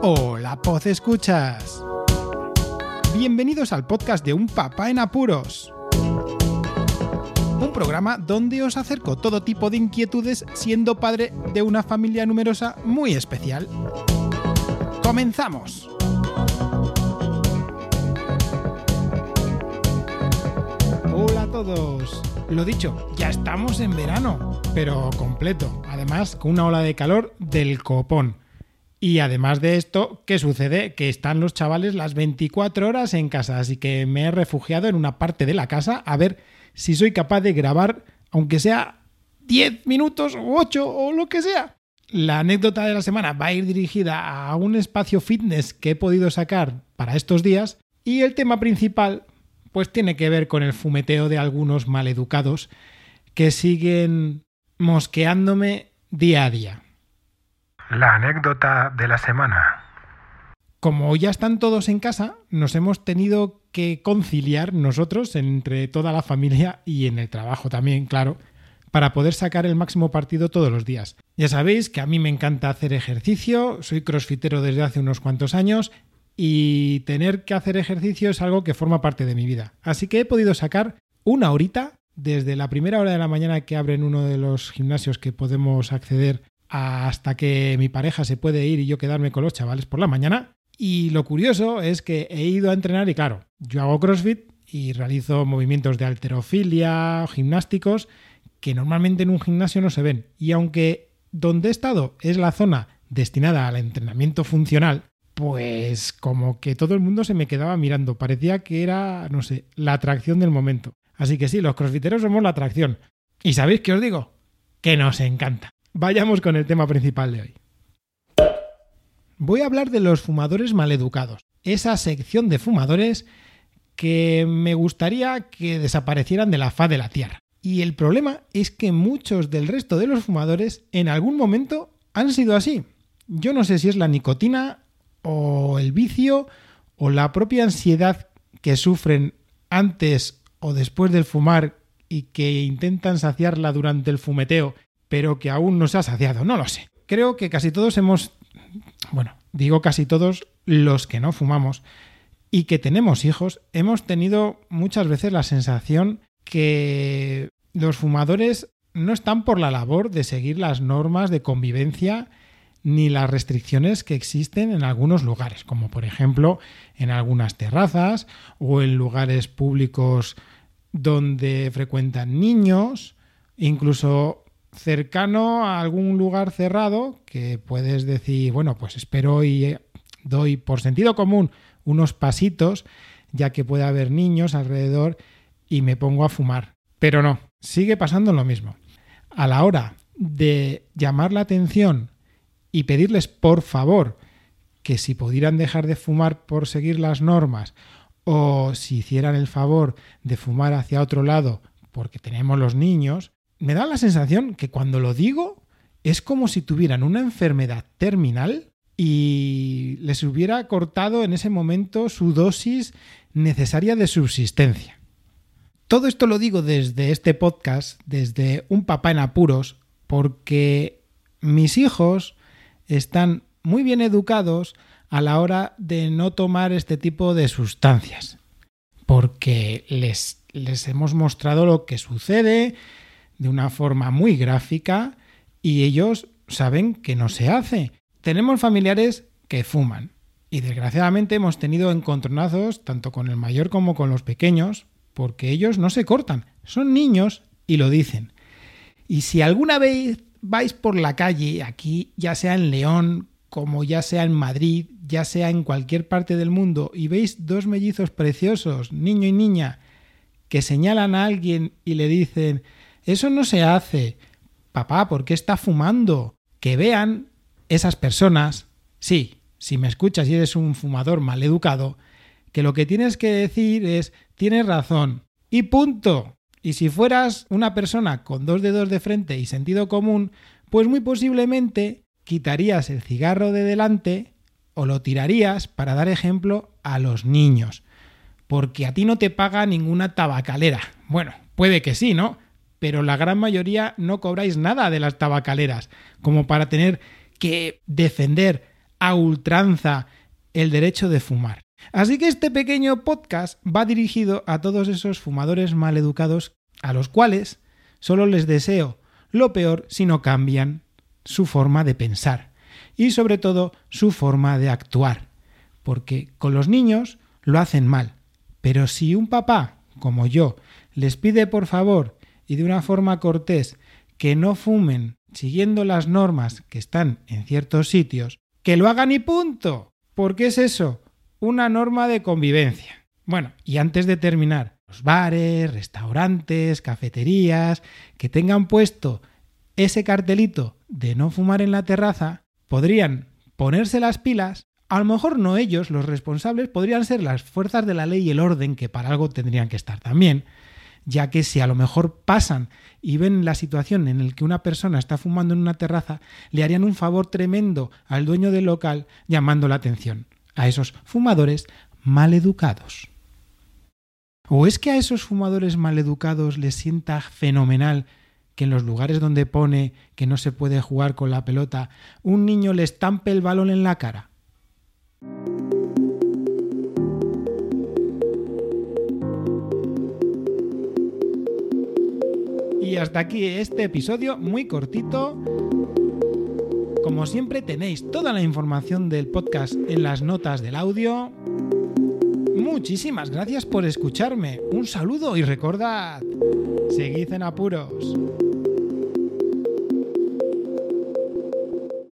Hola, Poz Escuchas. Bienvenidos al podcast de Un Papá en Apuros. Un programa donde os acerco todo tipo de inquietudes siendo padre de una familia numerosa muy especial. ¡Comenzamos! Hola a todos. Lo dicho, ya estamos en verano, pero completo. Además, con una ola de calor del copón. Y además de esto, ¿qué sucede? Que están los chavales las 24 horas en casa, así que me he refugiado en una parte de la casa a ver si soy capaz de grabar, aunque sea 10 minutos o 8 o lo que sea. La anécdota de la semana va a ir dirigida a un espacio fitness que he podido sacar para estos días y el tema principal pues tiene que ver con el fumeteo de algunos maleducados que siguen mosqueándome día a día. La anécdota de la semana. Como ya están todos en casa, nos hemos tenido que conciliar nosotros entre toda la familia y en el trabajo también, claro, para poder sacar el máximo partido todos los días. Ya sabéis que a mí me encanta hacer ejercicio, soy crossfitero desde hace unos cuantos años y tener que hacer ejercicio es algo que forma parte de mi vida. Así que he podido sacar una horita desde la primera hora de la mañana que abren uno de los gimnasios que podemos acceder hasta que mi pareja se puede ir y yo quedarme con los chavales por la mañana. Y lo curioso es que he ido a entrenar y claro, yo hago CrossFit y realizo movimientos de alterofilia, gimnásticos, que normalmente en un gimnasio no se ven. Y aunque donde he estado es la zona destinada al entrenamiento funcional, pues como que todo el mundo se me quedaba mirando. Parecía que era, no sé, la atracción del momento. Así que sí, los crossfiteros somos la atracción. ¿Y sabéis qué os digo? Que nos encanta. Vayamos con el tema principal de hoy. Voy a hablar de los fumadores maleducados, esa sección de fumadores que me gustaría que desaparecieran de la faz de la Tierra. Y el problema es que muchos del resto de los fumadores en algún momento han sido así. Yo no sé si es la nicotina o el vicio o la propia ansiedad que sufren antes o después del fumar y que intentan saciarla durante el fumeteo pero que aún no se ha saciado, no lo sé. Creo que casi todos hemos, bueno, digo casi todos los que no fumamos y que tenemos hijos, hemos tenido muchas veces la sensación que los fumadores no están por la labor de seguir las normas de convivencia ni las restricciones que existen en algunos lugares, como por ejemplo en algunas terrazas o en lugares públicos donde frecuentan niños, incluso cercano a algún lugar cerrado que puedes decir, bueno, pues espero y eh, doy por sentido común unos pasitos, ya que puede haber niños alrededor y me pongo a fumar. Pero no, sigue pasando lo mismo. A la hora de llamar la atención y pedirles por favor que si pudieran dejar de fumar por seguir las normas o si hicieran el favor de fumar hacia otro lado porque tenemos los niños, me da la sensación que cuando lo digo es como si tuvieran una enfermedad terminal y les hubiera cortado en ese momento su dosis necesaria de subsistencia. Todo esto lo digo desde este podcast, desde un papá en apuros, porque mis hijos están muy bien educados a la hora de no tomar este tipo de sustancias, porque les, les hemos mostrado lo que sucede, de una forma muy gráfica y ellos saben que no se hace. Tenemos familiares que fuman y desgraciadamente hemos tenido encontronazos tanto con el mayor como con los pequeños porque ellos no se cortan, son niños y lo dicen. Y si alguna vez vais por la calle, aquí ya sea en León, como ya sea en Madrid, ya sea en cualquier parte del mundo, y veis dos mellizos preciosos, niño y niña, que señalan a alguien y le dicen eso no se hace. Papá, ¿por qué está fumando? Que vean esas personas, sí, si me escuchas y eres un fumador mal educado, que lo que tienes que decir es, tienes razón, y punto. Y si fueras una persona con dos dedos de frente y sentido común, pues muy posiblemente quitarías el cigarro de delante o lo tirarías para dar ejemplo a los niños. Porque a ti no te paga ninguna tabacalera. Bueno, puede que sí, ¿no? Pero la gran mayoría no cobráis nada de las tabacaleras, como para tener que defender a ultranza el derecho de fumar. Así que este pequeño podcast va dirigido a todos esos fumadores maleducados a los cuales solo les deseo lo peor si no cambian su forma de pensar y sobre todo su forma de actuar. Porque con los niños lo hacen mal, pero si un papá, como yo, les pide por favor y de una forma cortés que no fumen siguiendo las normas que están en ciertos sitios, que lo hagan y punto. ¿Por qué es eso? Una norma de convivencia. Bueno, y antes de terminar, los bares, restaurantes, cafeterías, que tengan puesto ese cartelito de no fumar en la terraza, podrían ponerse las pilas. A lo mejor no ellos, los responsables, podrían ser las fuerzas de la ley y el orden, que para algo tendrían que estar también, ya que si a lo mejor pasan y ven la situación en la que una persona está fumando en una terraza, le harían un favor tremendo al dueño del local llamando la atención a esos fumadores maleducados. ¿O es que a esos fumadores maleducados les sienta fenomenal que en los lugares donde pone que no se puede jugar con la pelota, un niño le estampe el balón en la cara? Hasta aquí este episodio muy cortito. Como siempre tenéis toda la información del podcast en las notas del audio. Muchísimas gracias por escucharme. Un saludo y recordad, seguid en apuros.